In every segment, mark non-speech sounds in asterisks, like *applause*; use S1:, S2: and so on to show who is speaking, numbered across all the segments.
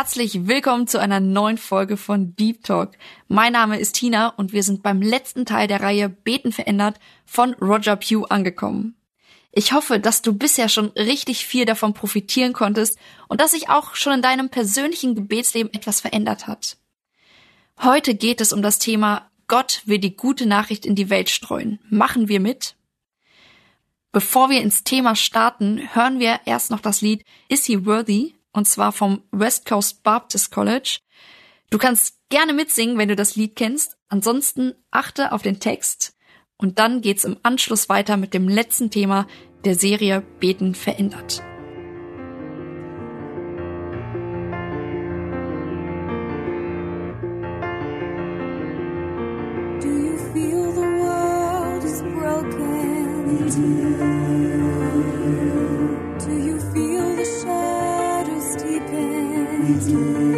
S1: Herzlich willkommen zu einer neuen Folge von Deep Talk. Mein Name ist Tina und wir sind beim letzten Teil der Reihe Beten verändert von Roger Pugh angekommen. Ich hoffe, dass du bisher schon richtig viel davon profitieren konntest und dass sich auch schon in deinem persönlichen Gebetsleben etwas verändert hat. Heute geht es um das Thema Gott will die gute Nachricht in die Welt streuen. Machen wir mit? Bevor wir ins Thema starten, hören wir erst noch das Lied Is He Worthy und zwar vom West Coast Baptist College. Du kannst gerne mitsingen, wenn du das Lied kennst. Ansonsten achte auf den Text und dann geht's im Anschluss weiter mit dem letzten Thema der Serie Beten verändert.
S2: Broken? do.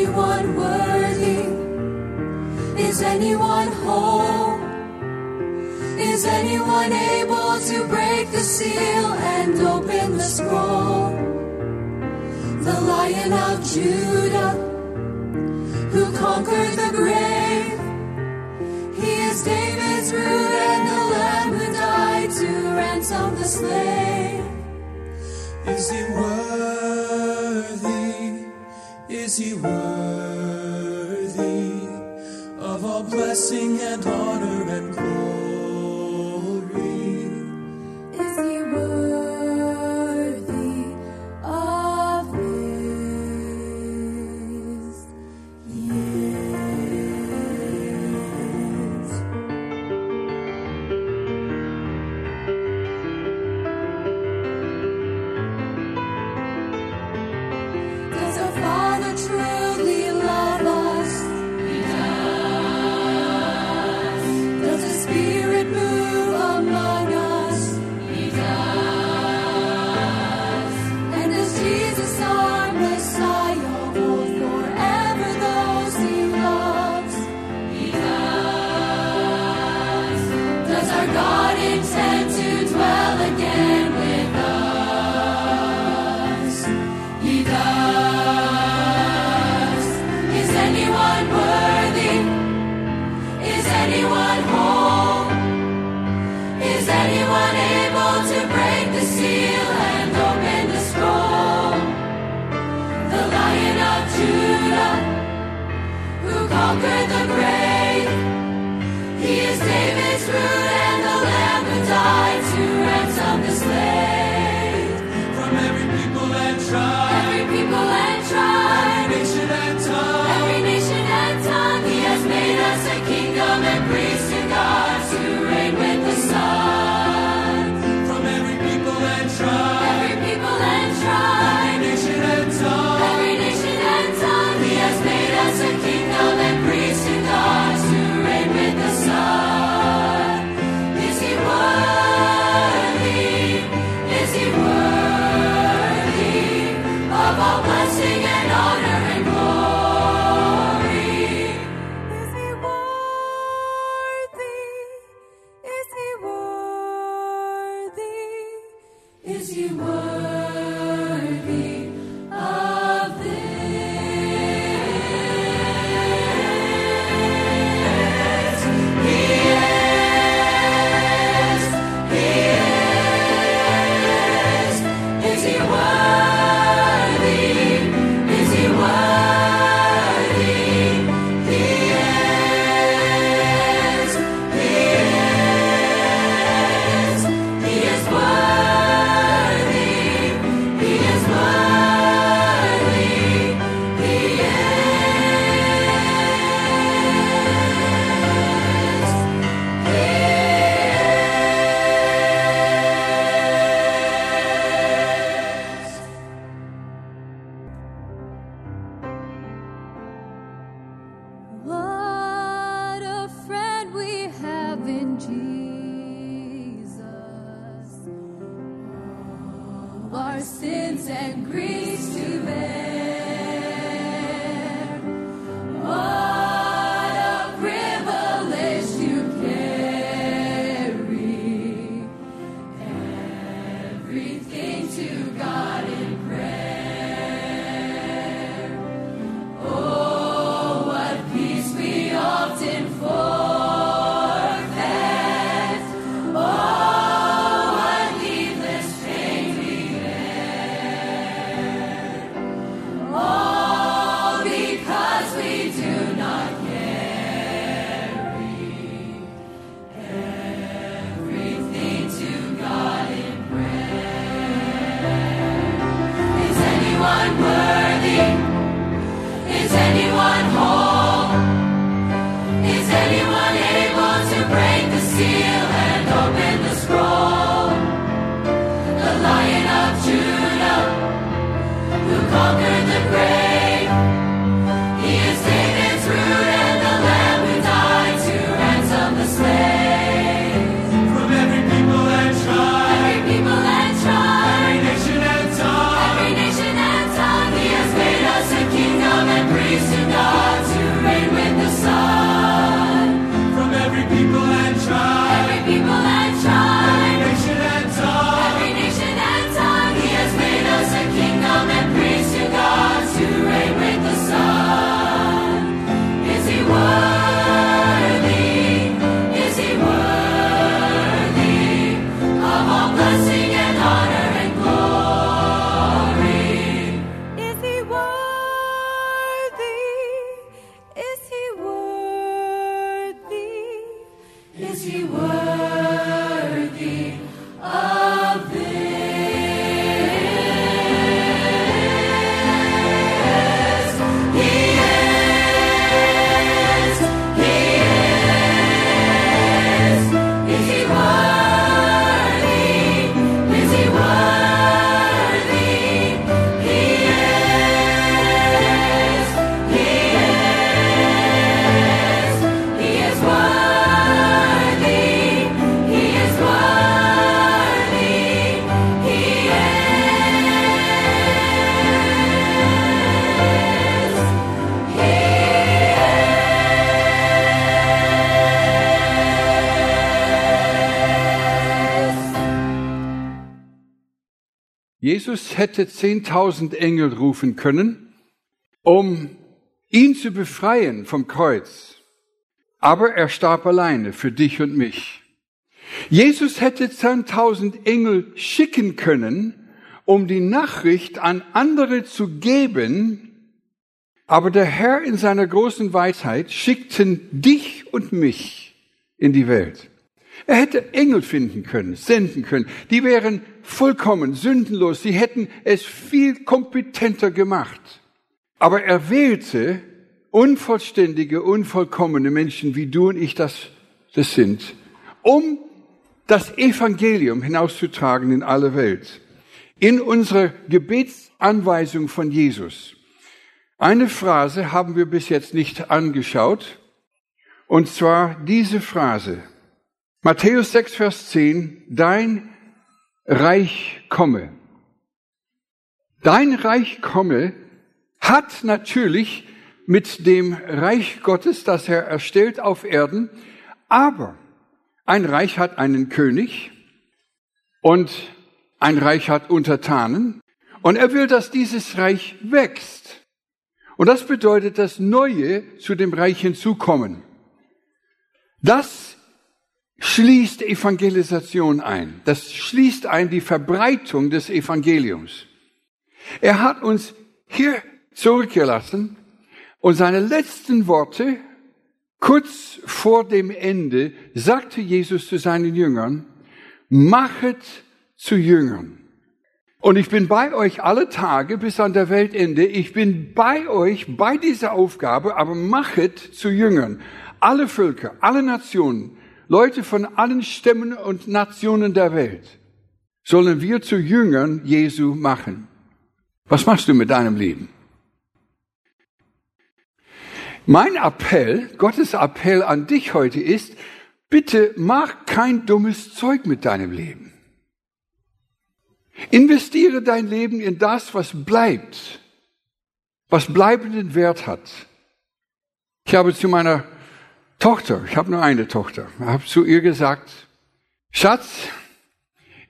S2: Anyone worthy? Is anyone whole? Is anyone able to break the seal and open the scroll? The Lion of Judah, who conquered the grave. He is David's root and the Lamb who died to ransom the slave.
S3: Is he worthy? Is he worthy of all blessing and honor and glory?
S2: Our sins and griefs to bear.
S4: Jesus hätte 10.000 Engel rufen können, um ihn zu befreien vom Kreuz. Aber er starb alleine für dich und mich. Jesus hätte 10.000 Engel schicken können, um die Nachricht an andere zu geben, aber der Herr in seiner großen Weisheit schickten dich und mich in die Welt. Er hätte Engel finden können, senden können. Die wären vollkommen sündenlos. Sie hätten es viel kompetenter gemacht. Aber er wählte unvollständige, unvollkommene Menschen, wie du und ich das, das sind, um das Evangelium hinauszutragen in alle Welt. In unserer Gebetsanweisung von Jesus. Eine Phrase haben wir bis jetzt nicht angeschaut, und zwar diese Phrase. Matthäus 6, Vers 10, dein Reich komme. Dein Reich komme hat natürlich mit dem Reich Gottes, das er erstellt auf Erden, aber ein Reich hat einen König und ein Reich hat Untertanen und er will, dass dieses Reich wächst. Und das bedeutet, dass Neue zu dem Reich hinzukommen. Das schließt Evangelisation ein. Das schließt ein die Verbreitung des Evangeliums. Er hat uns hier zurückgelassen und seine letzten Worte, kurz vor dem Ende, sagte Jesus zu seinen Jüngern, machet zu Jüngern. Und ich bin bei euch alle Tage bis an der Weltende. Ich bin bei euch bei dieser Aufgabe, aber machet zu Jüngern. Alle Völker, alle Nationen, Leute von allen Stämmen und Nationen der Welt sollen wir zu Jüngern Jesu machen. Was machst du mit deinem Leben? Mein Appell, Gottes Appell an dich heute ist, bitte mach kein dummes Zeug mit deinem Leben. Investiere dein Leben in das, was bleibt, was bleibenden Wert hat. Ich habe zu meiner Tochter, ich habe nur eine Tochter, habe zu ihr gesagt, Schatz,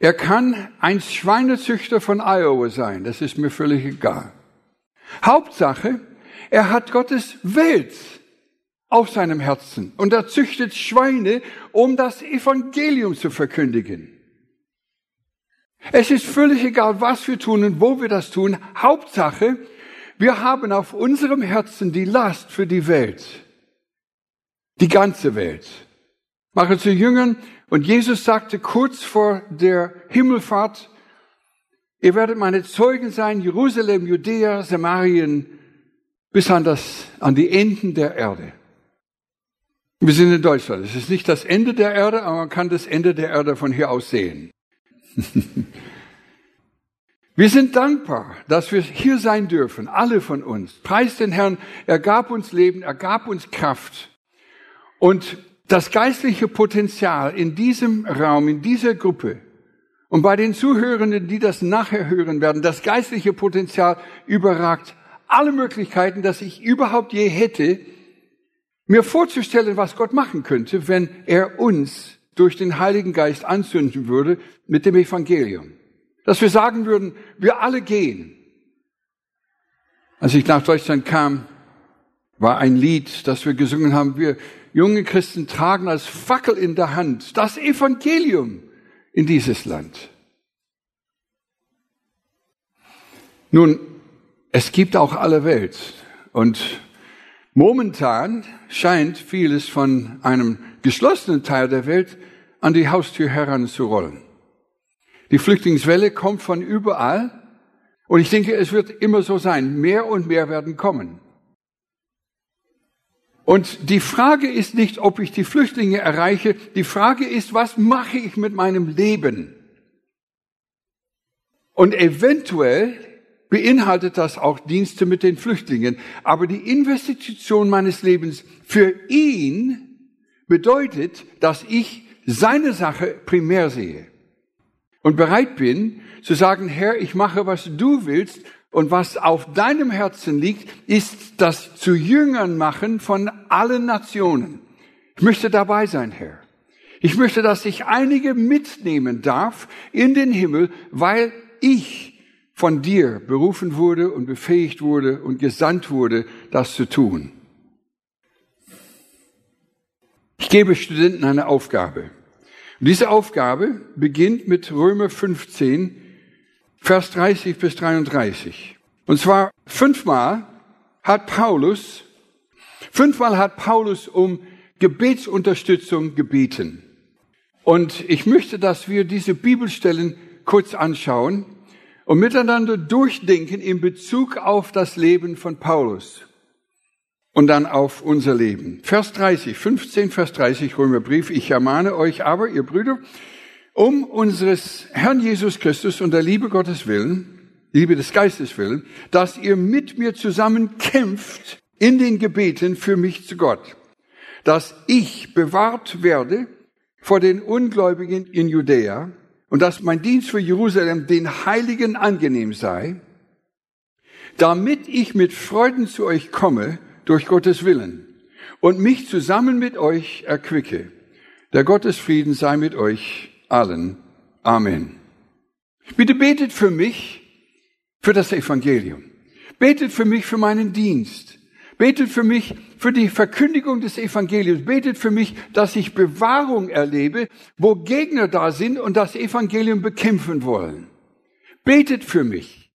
S4: er kann ein Schweinezüchter von Iowa sein, das ist mir völlig egal. Hauptsache, er hat Gottes Welt auf seinem Herzen und er züchtet Schweine, um das Evangelium zu verkündigen. Es ist völlig egal, was wir tun und wo wir das tun. Hauptsache, wir haben auf unserem Herzen die Last für die Welt. Die ganze Welt. Mache zu Jüngern. Und Jesus sagte kurz vor der Himmelfahrt, ihr werdet meine Zeugen sein, Jerusalem, Judäa, Samarien, bis an das, an die Enden der Erde. Wir sind in Deutschland. Es ist nicht das Ende der Erde, aber man kann das Ende der Erde von hier aus sehen. *laughs* Wir sind dankbar, dass wir hier sein dürfen, alle von uns. Preis den Herrn, er gab uns Leben, er gab uns Kraft. Und das geistliche Potenzial in diesem Raum, in dieser Gruppe und bei den Zuhörenden, die das nachher hören werden, das geistliche Potenzial überragt alle Möglichkeiten, dass ich überhaupt je hätte, mir vorzustellen, was Gott machen könnte, wenn er uns durch den Heiligen Geist anzünden würde mit dem Evangelium. Dass wir sagen würden, wir alle gehen. Als ich nach Deutschland kam, war ein Lied, das wir gesungen haben. Wir junge Christen tragen als Fackel in der Hand das Evangelium in dieses Land. Nun, es gibt auch alle Welt und momentan scheint vieles von einem geschlossenen Teil der Welt an die Haustür heranzurollen. Die Flüchtlingswelle kommt von überall und ich denke, es wird immer so sein. Mehr und mehr werden kommen. Und die Frage ist nicht, ob ich die Flüchtlinge erreiche. Die Frage ist, was mache ich mit meinem Leben? Und eventuell beinhaltet das auch Dienste mit den Flüchtlingen. Aber die Investition meines Lebens für ihn bedeutet, dass ich seine Sache primär sehe und bereit bin zu sagen, Herr, ich mache, was du willst und was auf deinem Herzen liegt, ist das zu Jüngern machen von allen Nationen. Ich möchte dabei sein, Herr. Ich möchte, dass ich einige mitnehmen darf in den Himmel, weil ich von dir berufen wurde und befähigt wurde und gesandt wurde, das zu tun. Ich gebe Studenten eine Aufgabe. Und diese Aufgabe beginnt mit Römer 15, Vers 30 bis 33. Und zwar fünfmal hat Paulus, fünfmal hat Paulus um Gebetsunterstützung gebeten. Und ich möchte, dass wir diese Bibelstellen kurz anschauen und miteinander durchdenken in Bezug auf das Leben von Paulus und dann auf unser Leben. Vers 30, 15, Vers 30 Römerbrief. Ich ermahne euch aber, ihr Brüder, um unseres Herrn Jesus Christus und der Liebe Gottes willen, Liebe des Geistes willen, dass ihr mit mir zusammen kämpft in den Gebeten für mich zu Gott, dass ich bewahrt werde vor den Ungläubigen in Judäa und dass mein Dienst für Jerusalem den Heiligen angenehm sei, damit ich mit Freuden zu euch komme durch Gottes Willen und mich zusammen mit euch erquicke. Der Gottesfrieden sei mit euch allen. Amen. Bitte betet für mich, für das Evangelium. Betet für mich für meinen Dienst. Betet für mich für die Verkündigung des Evangeliums. Betet für mich, dass ich Bewahrung erlebe, wo Gegner da sind und das Evangelium bekämpfen wollen. Betet für mich.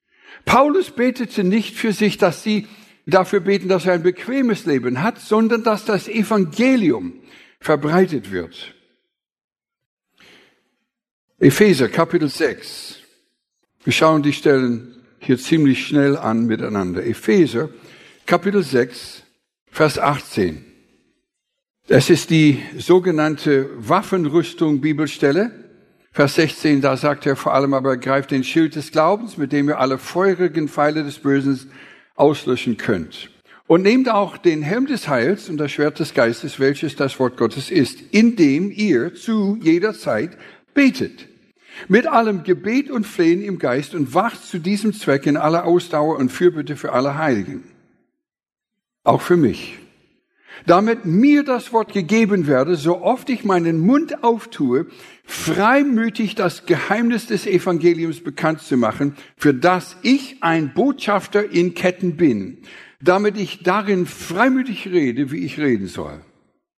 S4: Paulus betete nicht für sich, dass sie dafür beten, dass er ein bequemes Leben hat, sondern dass das Evangelium verbreitet wird. Epheser Kapitel 6. Wir schauen die Stellen hier ziemlich schnell an miteinander. Epheser Kapitel 6, Vers 18. Das ist die sogenannte Waffenrüstung Bibelstelle. Vers 16, da sagt er vor allem aber, greift den Schild des Glaubens, mit dem ihr alle feurigen Pfeile des Bösen auslöschen könnt. Und nehmt auch den Helm des Heils und das Schwert des Geistes, welches das Wort Gottes ist, indem ihr zu jeder Zeit betet. Mit allem Gebet und Flehen im Geist und wacht zu diesem Zweck in aller Ausdauer und Fürbitte für alle Heiligen. Auch für mich. Damit mir das Wort gegeben werde, so oft ich meinen Mund auftue, freimütig das Geheimnis des Evangeliums bekannt zu machen, für das ich ein Botschafter in Ketten bin, damit ich darin freimütig rede, wie ich reden soll.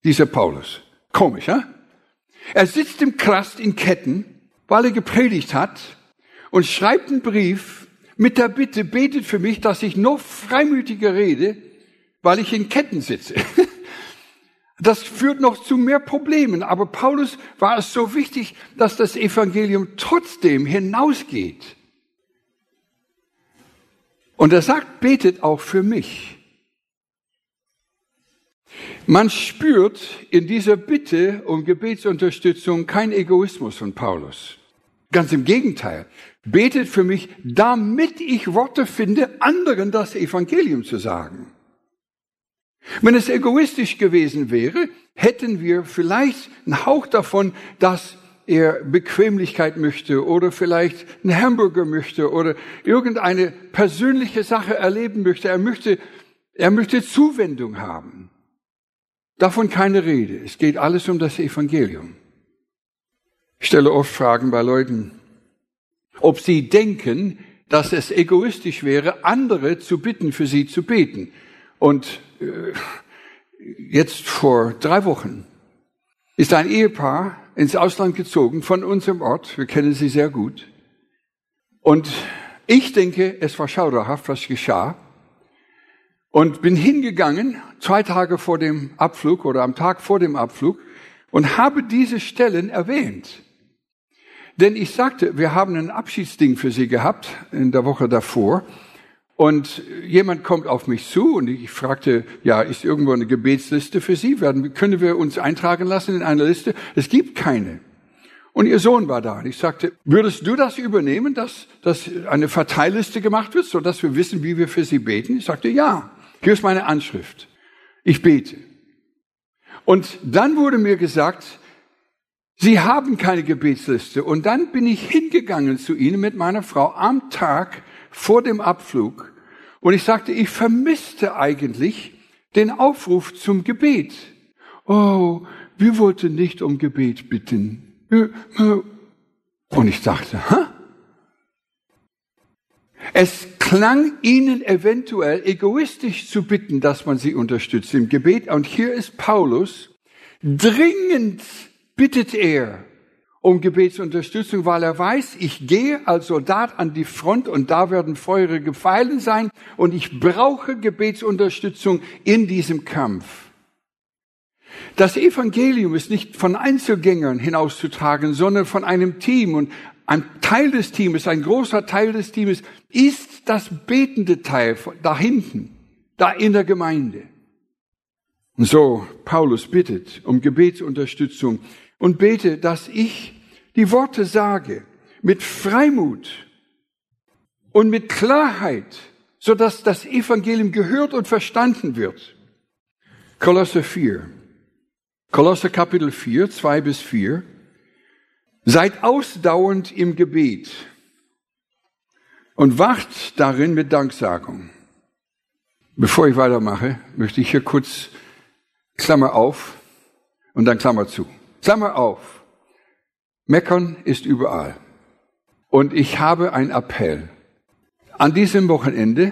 S4: Dieser Paulus. Komisch, ja? Er sitzt im Krast in Ketten, weil er gepredigt hat und schreibt einen Brief mit der Bitte, betet für mich, dass ich noch freimütiger rede, weil ich in Ketten sitze. *laughs* Das führt noch zu mehr Problemen. Aber Paulus war es so wichtig, dass das Evangelium trotzdem hinausgeht. Und er sagt, betet auch für mich. Man spürt in dieser Bitte um Gebetsunterstützung kein Egoismus von Paulus. Ganz im Gegenteil. Betet für mich, damit ich Worte finde, anderen das Evangelium zu sagen. Wenn es egoistisch gewesen wäre, hätten wir vielleicht einen Hauch davon, dass er Bequemlichkeit möchte oder vielleicht einen Hamburger möchte oder irgendeine persönliche Sache erleben möchte. Er möchte, er möchte Zuwendung haben. Davon keine Rede. Es geht alles um das Evangelium. Ich stelle oft Fragen bei Leuten, ob sie denken, dass es egoistisch wäre, andere zu bitten, für sie zu beten. Und äh, jetzt vor drei Wochen ist ein Ehepaar ins Ausland gezogen von unserem Ort. Wir kennen sie sehr gut. Und ich denke, es war schauderhaft, was geschah. Und bin hingegangen, zwei Tage vor dem Abflug oder am Tag vor dem Abflug, und habe diese Stellen erwähnt. Denn ich sagte, wir haben ein Abschiedsding für sie gehabt in der Woche davor. Und jemand kommt auf mich zu und ich fragte, ja, ist irgendwo eine Gebetsliste für Sie? Werden, können wir uns eintragen lassen in eine Liste? Es gibt keine. Und ihr Sohn war da. Und ich sagte, würdest du das übernehmen, dass, dass eine Verteilliste gemacht wird, so dass wir wissen, wie wir für Sie beten? Ich sagte, ja. Hier ist meine Anschrift. Ich bete. Und dann wurde mir gesagt, Sie haben keine Gebetsliste. Und dann bin ich hingegangen zu Ihnen mit meiner Frau am Tag vor dem Abflug und ich sagte, ich vermisste eigentlich den Aufruf zum Gebet. Oh, wir wollten nicht um Gebet bitten. Und ich dachte, Hä? Es klang ihnen eventuell egoistisch zu bitten, dass man sie unterstützt im Gebet. Und hier ist Paulus. Dringend bittet er um Gebetsunterstützung, weil er weiß, ich gehe als Soldat an die Front und da werden feurige Pfeilen sein und ich brauche Gebetsunterstützung in diesem Kampf. Das Evangelium ist nicht von Einzelgängern hinauszutragen, sondern von einem Team und ein Teil des Teams, ein großer Teil des Teams ist das betende Teil da hinten, da in der Gemeinde. Und so, Paulus bittet um Gebetsunterstützung und bete, dass ich die Worte sage, mit Freimut und mit Klarheit, so dass das Evangelium gehört und verstanden wird. Kolosse 4. Kolosse Kapitel 4, 2 bis 4. Seid ausdauernd im Gebet und wacht darin mit Danksagung. Bevor ich weitermache, möchte ich hier kurz Klammer auf und dann Klammer zu. Klammer auf. Meckern ist überall. Und ich habe einen Appell. An diesem Wochenende,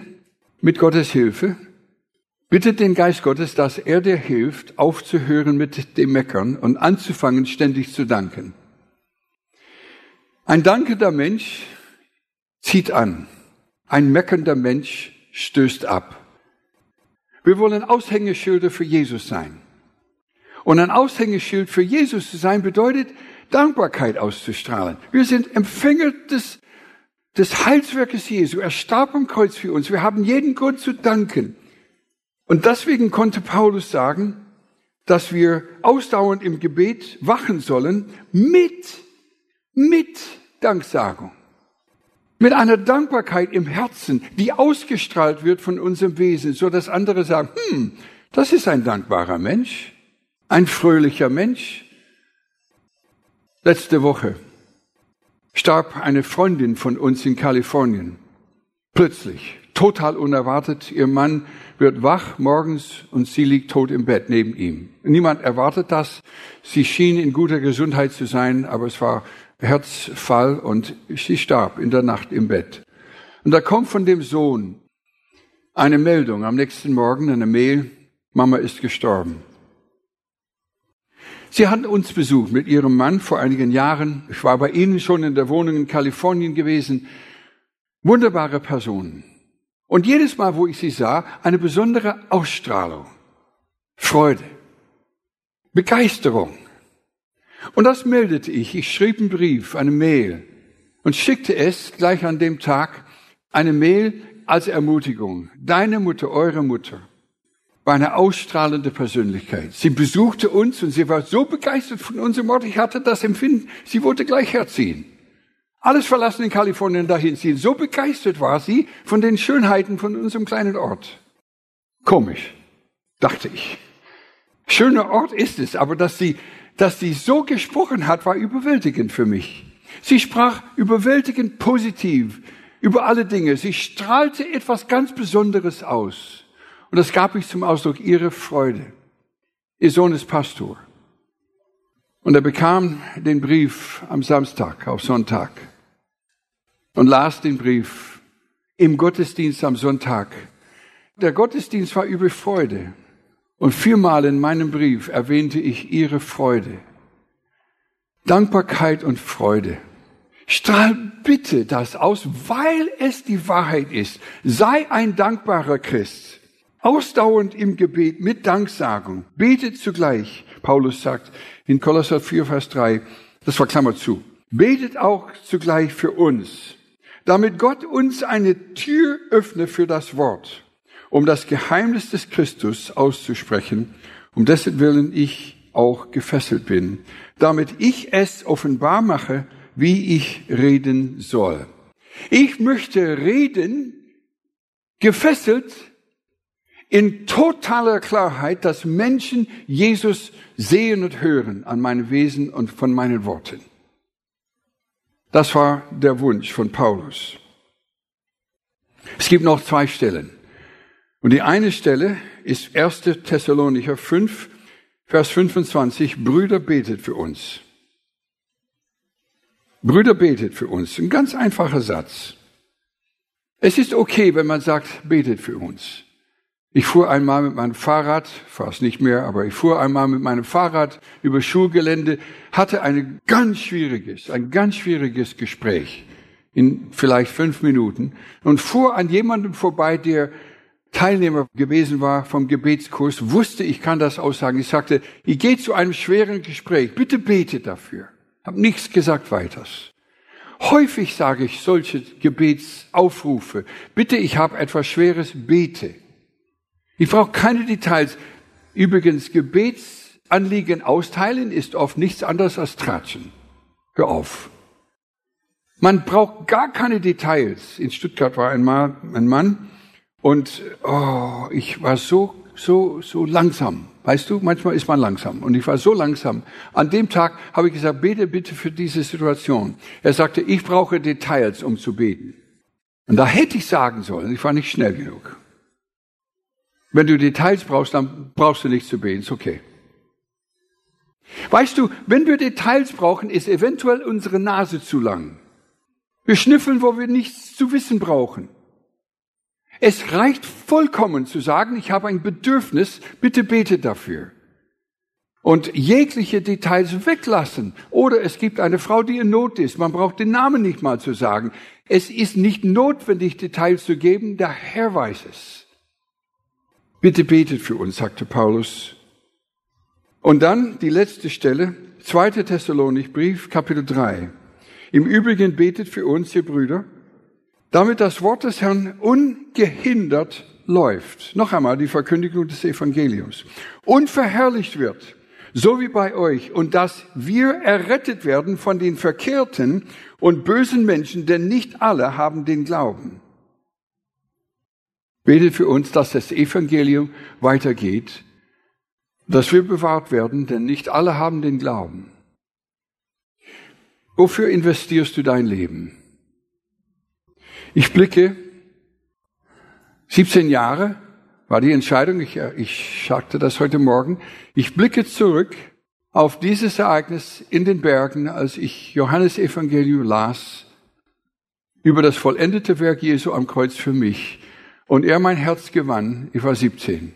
S4: mit Gottes Hilfe, bittet den Geist Gottes, dass er dir hilft, aufzuhören mit dem Meckern und anzufangen, ständig zu danken. Ein dankender Mensch zieht an. Ein meckernder Mensch stößt ab. Wir wollen Aushängeschilder für Jesus sein. Und ein Aushängeschild für Jesus zu sein bedeutet, Dankbarkeit auszustrahlen. Wir sind Empfänger des, des Heilswerkes Jesu. Er starb am Kreuz für uns. Wir haben jeden Grund zu danken. Und deswegen konnte Paulus sagen, dass wir ausdauernd im Gebet wachen sollen mit, mit Danksagung. Mit einer Dankbarkeit im Herzen, die ausgestrahlt wird von unserem Wesen, so dass andere sagen, hm, das ist ein dankbarer Mensch, ein fröhlicher Mensch, Letzte Woche starb eine Freundin von uns in Kalifornien. Plötzlich, total unerwartet, ihr Mann wird wach morgens und sie liegt tot im Bett neben ihm. Niemand erwartet das. Sie schien in guter Gesundheit zu sein, aber es war Herzfall und sie starb in der Nacht im Bett. Und da kommt von dem Sohn eine Meldung am nächsten Morgen, eine Mail, Mama ist gestorben. Sie hatten uns besucht mit ihrem Mann vor einigen Jahren. Ich war bei ihnen schon in der Wohnung in Kalifornien gewesen. Wunderbare Personen. Und jedes Mal, wo ich sie sah, eine besondere Ausstrahlung, Freude, Begeisterung. Und das meldete ich. Ich schrieb einen Brief, eine Mail und schickte es gleich an dem Tag, eine Mail als Ermutigung. Deine Mutter, eure Mutter, war eine ausstrahlende Persönlichkeit. Sie besuchte uns und sie war so begeistert von unserem Ort. Ich hatte das Empfinden, sie wollte gleich herziehen. Alles verlassen in Kalifornien dahin ziehen. So begeistert war sie von den Schönheiten von unserem kleinen Ort. Komisch, dachte ich. Schöner Ort ist es, aber dass sie, dass sie so gesprochen hat, war überwältigend für mich. Sie sprach überwältigend positiv über alle Dinge. Sie strahlte etwas ganz Besonderes aus. Und das gab ich zum Ausdruck, ihre Freude. Ihr Sohn ist Pastor. Und er bekam den Brief am Samstag auf Sonntag und las den Brief im Gottesdienst am Sonntag. Der Gottesdienst war über Freude. Und viermal in meinem Brief erwähnte ich ihre Freude. Dankbarkeit und Freude. Strahl bitte das aus, weil es die Wahrheit ist. Sei ein dankbarer Christ. Ausdauernd im Gebet mit Danksagung. Betet zugleich. Paulus sagt in Kolosser 4, Vers 3, das war Klammer zu. Betet auch zugleich für uns, damit Gott uns eine Tür öffne für das Wort, um das Geheimnis des Christus auszusprechen, um dessen Willen ich auch gefesselt bin, damit ich es offenbar mache, wie ich reden soll. Ich möchte reden, gefesselt in totaler Klarheit, dass Menschen Jesus sehen und hören an meinem Wesen und von meinen Worten. Das war der Wunsch von Paulus. Es gibt noch zwei Stellen. Und die eine Stelle ist 1. Thessalonicher 5, Vers 25. Brüder betet für uns. Brüder betet für uns. Ein ganz einfacher Satz. Es ist okay, wenn man sagt, betet für uns. Ich fuhr einmal mit meinem Fahrrad, fast nicht mehr, aber ich fuhr einmal mit meinem Fahrrad über Schulgelände, hatte ein ganz schwieriges, ein ganz schwieriges Gespräch in vielleicht fünf Minuten und fuhr an jemandem vorbei, der Teilnehmer gewesen war vom Gebetskurs, wusste, ich kann das aussagen. Ich sagte, ich gehe zu einem schweren Gespräch, bitte bete dafür. Hab nichts gesagt weiters. Häufig sage ich solche Gebetsaufrufe, bitte, ich habe etwas Schweres, bete. Ich brauche keine Details. Übrigens, Gebetsanliegen austeilen ist oft nichts anderes als Tratschen. Hör auf. Man braucht gar keine Details. In Stuttgart war einmal ein Mann und oh, ich war so, so, so langsam. Weißt du, manchmal ist man langsam und ich war so langsam. An dem Tag habe ich gesagt, bete bitte für diese Situation. Er sagte, ich brauche Details, um zu beten. Und da hätte ich sagen sollen, ich war nicht schnell genug. Wenn du Details brauchst, dann brauchst du nicht zu beten, ist okay. Weißt du, wenn wir Details brauchen, ist eventuell unsere Nase zu lang. Wir schnüffeln, wo wir nichts zu wissen brauchen. Es reicht vollkommen zu sagen, ich habe ein Bedürfnis, bitte bete dafür. Und jegliche Details weglassen. Oder es gibt eine Frau, die in Not ist. Man braucht den Namen nicht mal zu sagen. Es ist nicht notwendig, Details zu geben. Der Herr weiß es. Bitte betet für uns, sagte Paulus. Und dann die letzte Stelle, 2. Thessalonichbrief, Kapitel 3. Im Übrigen betet für uns, ihr Brüder, damit das Wort des Herrn ungehindert läuft. Noch einmal die Verkündigung des Evangeliums. Unverherrlicht wird, so wie bei euch, und dass wir errettet werden von den verkehrten und bösen Menschen, denn nicht alle haben den Glauben. Betet für uns, dass das Evangelium weitergeht, dass wir bewahrt werden, denn nicht alle haben den Glauben. Wofür investierst du dein Leben? Ich blicke, 17 Jahre war die Entscheidung, ich, ich sagte das heute Morgen, ich blicke zurück auf dieses Ereignis in den Bergen, als ich Johannes Evangelium las, über das vollendete Werk Jesu am Kreuz für mich. Und er mein Herz gewann, ich war 17.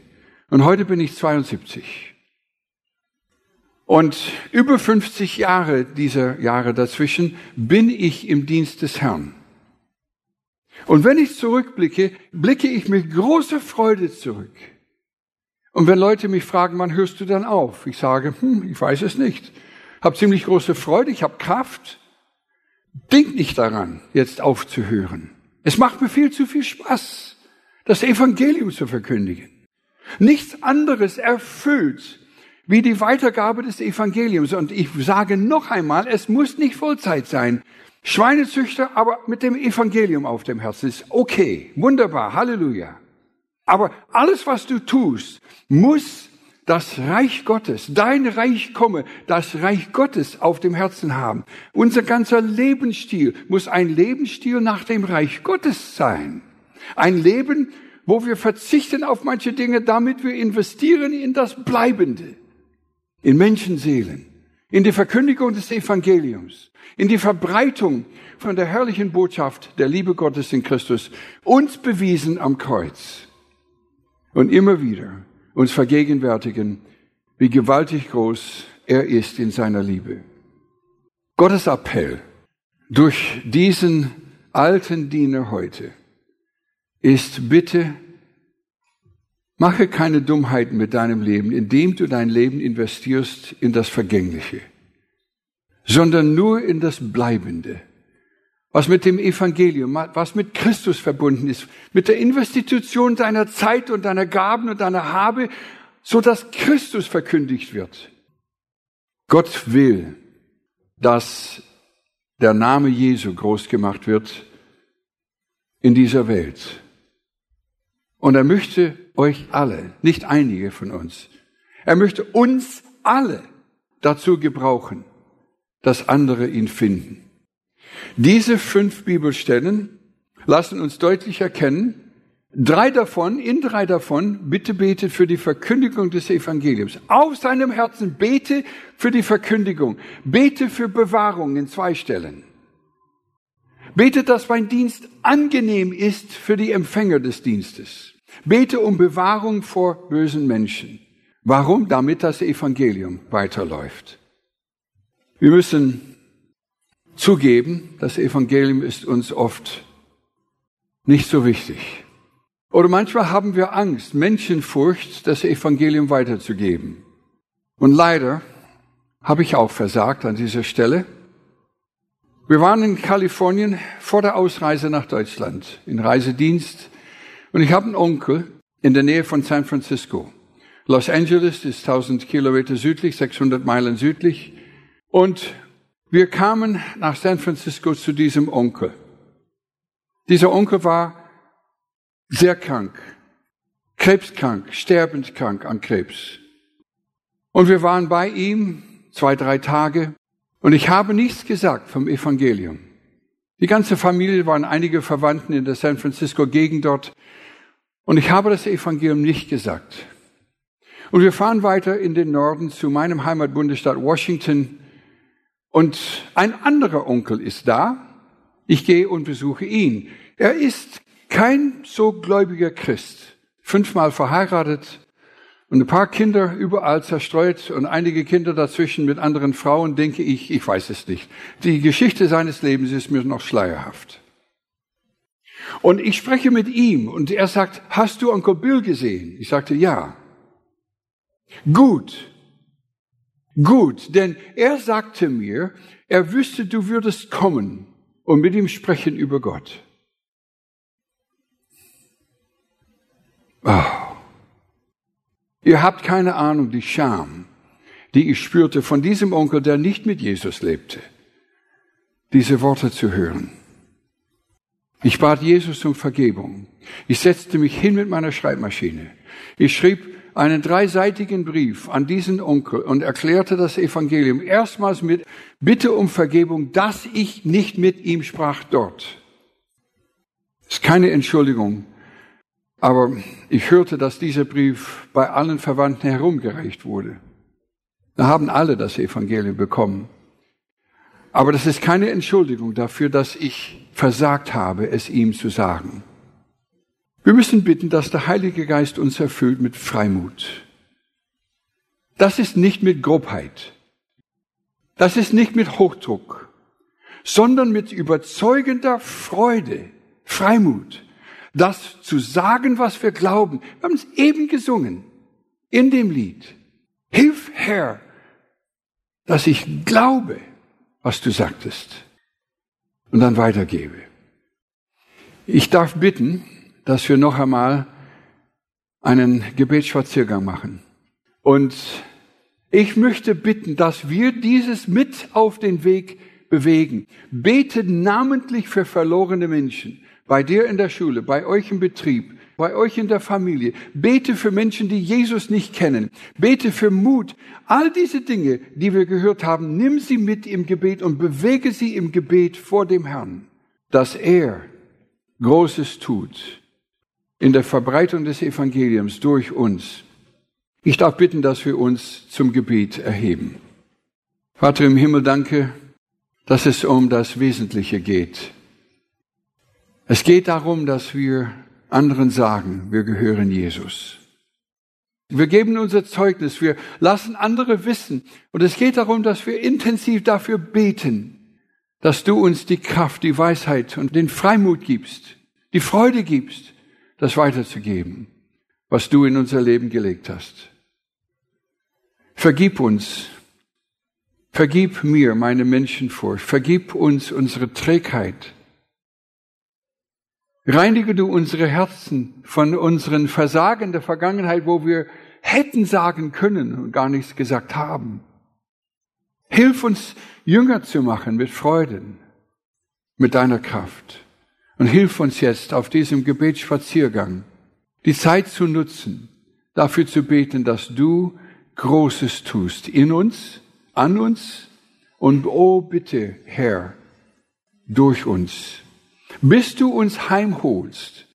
S4: Und heute bin ich 72. Und über 50 Jahre dieser Jahre dazwischen bin ich im Dienst des Herrn. Und wenn ich zurückblicke, blicke ich mit großer Freude zurück. Und wenn Leute mich fragen, wann hörst du dann auf? Ich sage, hm, ich weiß es nicht. Hab ziemlich große Freude, ich habe Kraft. Denk nicht daran, jetzt aufzuhören. Es macht mir viel zu viel Spaß, das Evangelium zu verkündigen. Nichts anderes erfüllt wie die Weitergabe des Evangeliums. Und ich sage noch einmal, es muss nicht Vollzeit sein. Schweinezüchter, aber mit dem Evangelium auf dem Herzen ist okay, wunderbar, Halleluja. Aber alles, was du tust, muss das Reich Gottes, dein Reich komme, das Reich Gottes auf dem Herzen haben. Unser ganzer Lebensstil muss ein Lebensstil nach dem Reich Gottes sein. Ein Leben, wo wir verzichten auf manche Dinge, damit wir investieren in das Bleibende in Menschenseelen, in die Verkündigung des Evangeliums, in die Verbreitung von der herrlichen Botschaft der Liebe Gottes in Christus, uns bewiesen am Kreuz. Und immer wieder uns vergegenwärtigen, wie gewaltig groß er ist in seiner Liebe. Gottes Appell durch diesen alten Diener heute ist bitte Mache keine Dummheiten mit deinem Leben, indem du dein Leben investierst in das Vergängliche, sondern nur in das Bleibende, was mit dem Evangelium, was mit Christus verbunden ist, mit der Investition deiner Zeit und deiner Gaben und deiner Habe, so dass Christus verkündigt wird. Gott will, dass der Name Jesu groß gemacht wird in dieser Welt. Und er möchte euch alle, nicht einige von uns, er möchte uns alle dazu gebrauchen, dass andere ihn finden. Diese fünf Bibelstellen lassen uns deutlich erkennen, drei davon, in drei davon, bitte bete für die Verkündigung des Evangeliums. Auf seinem Herzen bete für die Verkündigung. Bete für Bewahrung in zwei Stellen. Bete, dass mein Dienst angenehm ist für die Empfänger des Dienstes. Bete um Bewahrung vor bösen Menschen. Warum? Damit das Evangelium weiterläuft. Wir müssen zugeben, das Evangelium ist uns oft nicht so wichtig. Oder manchmal haben wir Angst, Menschenfurcht, das Evangelium weiterzugeben. Und leider habe ich auch versagt an dieser Stelle. Wir waren in Kalifornien vor der Ausreise nach Deutschland, in Reisedienst und ich habe einen Onkel in der Nähe von San Francisco. Los Angeles ist 1000 Kilometer südlich, 600 Meilen südlich. Und wir kamen nach San Francisco zu diesem Onkel. Dieser Onkel war sehr krank, krebskrank, sterbend krank an Krebs. Und wir waren bei ihm zwei, drei Tage und ich habe nichts gesagt vom Evangelium. Die ganze Familie waren einige Verwandten in der San Francisco Gegend dort und ich habe das Evangelium nicht gesagt. Und wir fahren weiter in den Norden zu meinem Heimatbundesstaat Washington. Und ein anderer Onkel ist da. Ich gehe und besuche ihn. Er ist kein so gläubiger Christ. Fünfmal verheiratet und ein paar Kinder überall zerstreut und einige Kinder dazwischen mit anderen Frauen, denke ich, ich weiß es nicht. Die Geschichte seines Lebens ist mir noch schleierhaft. Und ich spreche mit ihm und er sagt, hast du Onkel Bill gesehen? Ich sagte, ja. Gut. Gut, denn er sagte mir, er wüsste, du würdest kommen und mit ihm sprechen über Gott. Oh. Ihr habt keine Ahnung, die Scham, die ich spürte von diesem Onkel, der nicht mit Jesus lebte, diese Worte zu hören. Ich bat Jesus um Vergebung. Ich setzte mich hin mit meiner Schreibmaschine. Ich schrieb einen dreiseitigen Brief an diesen Onkel und erklärte das Evangelium erstmals mit Bitte um Vergebung, dass ich nicht mit ihm sprach dort. Ist keine Entschuldigung, aber ich hörte, dass dieser Brief bei allen Verwandten herumgereicht wurde. Da haben alle das Evangelium bekommen. Aber das ist keine Entschuldigung dafür, dass ich versagt habe, es ihm zu sagen. Wir müssen bitten, dass der Heilige Geist uns erfüllt mit Freimut. Das ist nicht mit Grobheit. Das ist nicht mit Hochdruck, sondern mit überzeugender Freude, Freimut, das zu sagen, was wir glauben. Wir haben es eben gesungen in dem Lied. Hilf, Herr, dass ich glaube, was du sagtest und dann weitergebe. Ich darf bitten, dass wir noch einmal einen Gebetsspaziergang machen. Und ich möchte bitten, dass wir dieses mit auf den Weg bewegen. Bete namentlich für verlorene Menschen. Bei dir in der Schule, bei euch im Betrieb, bei euch in der Familie. Bete für Menschen, die Jesus nicht kennen. Bete für Mut. All diese Dinge, die wir gehört haben, nimm sie mit im Gebet und bewege sie im Gebet vor dem Herrn, dass er Großes tut in der Verbreitung des Evangeliums durch uns. Ich darf bitten, dass wir uns zum Gebet erheben. Vater im Himmel, danke, dass es um das Wesentliche geht. Es geht darum, dass wir anderen sagen, wir gehören Jesus. Wir geben unser Zeugnis, wir lassen andere wissen. Und es geht darum, dass wir intensiv dafür beten, dass du uns die Kraft, die Weisheit und den Freimut gibst, die Freude gibst, das weiterzugeben, was du in unser Leben gelegt hast. Vergib uns, vergib mir meine Menschenfurcht, vergib uns unsere Trägheit, Reinige du unsere Herzen von unseren Versagen der Vergangenheit, wo wir hätten sagen können und gar nichts gesagt haben. Hilf uns, Jünger zu machen mit Freuden, mit deiner Kraft. Und hilf uns jetzt auf diesem Gebetsspaziergang, die Zeit zu nutzen, dafür zu beten, dass du Großes tust in uns, an uns und oh bitte, Herr, durch uns bis du uns heimholst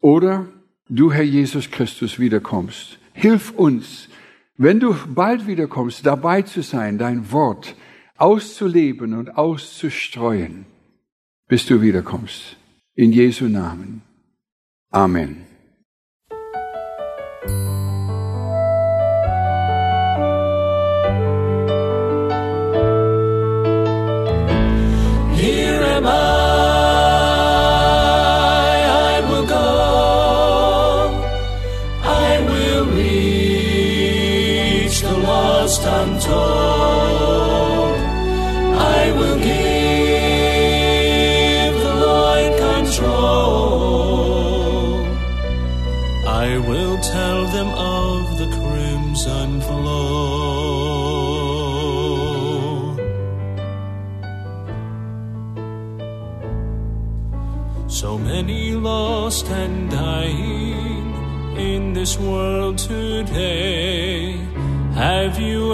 S4: oder du, Herr Jesus Christus, wiederkommst. Hilf uns, wenn du bald wiederkommst, dabei zu sein, dein Wort auszuleben und auszustreuen, bis du wiederkommst. In Jesu Namen. Amen.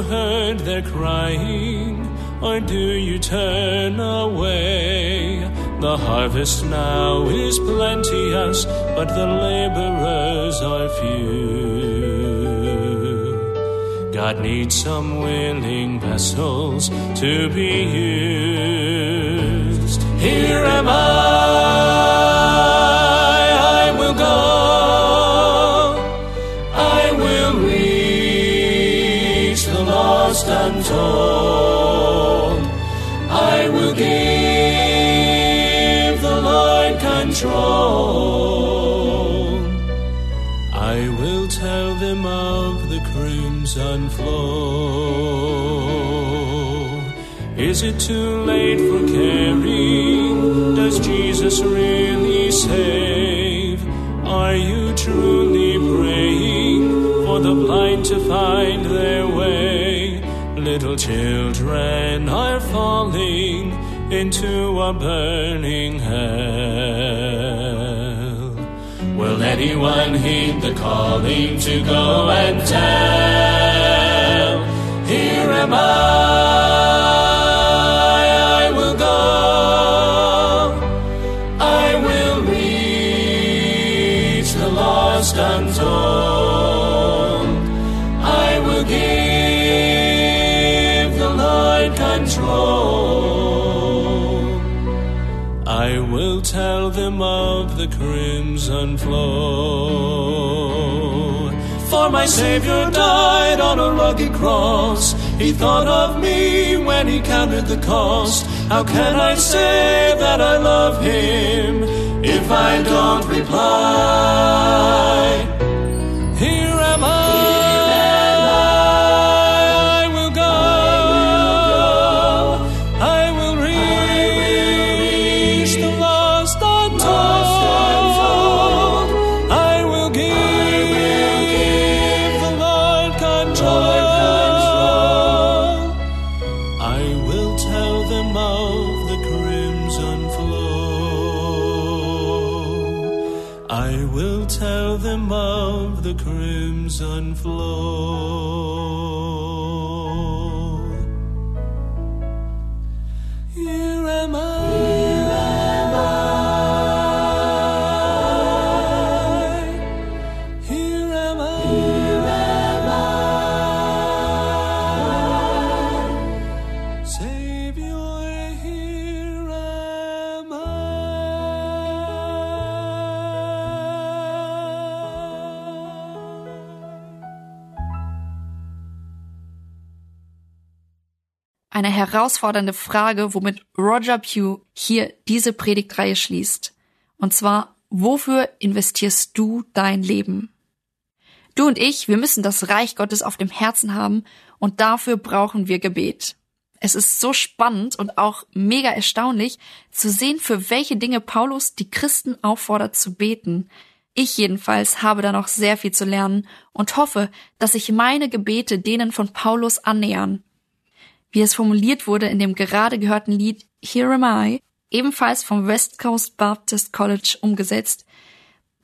S3: Heard their crying, or do you turn away? The harvest now is plenteous, but the laborers are few. God needs some willing vessels to be used. Here am I, lost untold. I will give the Lord control. I will tell them of the crimson flow. Is it too late for caring? Does Jesus really save? Are you truly praying for the blind to find their way? Little children are falling into a burning hell. Will anyone heed the calling to go and tell? Here am I, crimson flow. For my Savior died on a rugged cross. He thought of me when he counted the cost. How can I say that I love him if I don't reply?
S1: Herausfordernde Frage, womit Roger Pugh hier diese Predigtreihe schließt. Und zwar, wofür investierst du dein Leben? Du und ich, wir müssen das Reich Gottes auf dem Herzen haben und dafür brauchen wir Gebet. Es ist so spannend und auch mega erstaunlich zu sehen, für welche Dinge Paulus die Christen auffordert zu beten. Ich jedenfalls habe da noch sehr viel zu lernen und hoffe, dass sich meine Gebete denen von Paulus annähern. Wie es formuliert wurde in dem gerade gehörten Lied Here Am I, ebenfalls vom West Coast Baptist College umgesetzt,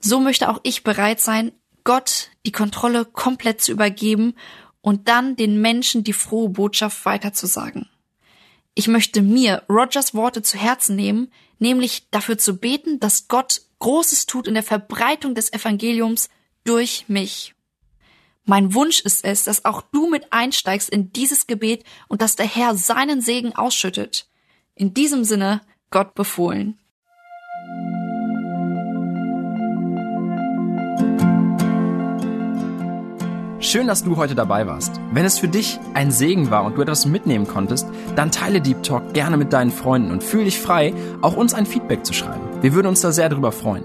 S1: so möchte auch ich bereit sein, Gott die Kontrolle komplett zu übergeben und dann den Menschen die frohe Botschaft weiterzusagen. Ich möchte mir Rogers Worte zu Herzen nehmen, nämlich dafür zu beten, dass Gott Großes tut in der Verbreitung des Evangeliums durch mich. Mein Wunsch ist es, dass auch du mit einsteigst in dieses Gebet und dass der Herr seinen Segen ausschüttet. In diesem Sinne, Gott befohlen.
S5: Schön, dass du heute dabei warst. Wenn es für dich ein Segen war und du etwas mitnehmen konntest, dann teile Deep Talk gerne mit deinen Freunden und fühle dich frei, auch uns ein Feedback zu schreiben. Wir würden uns da sehr drüber freuen.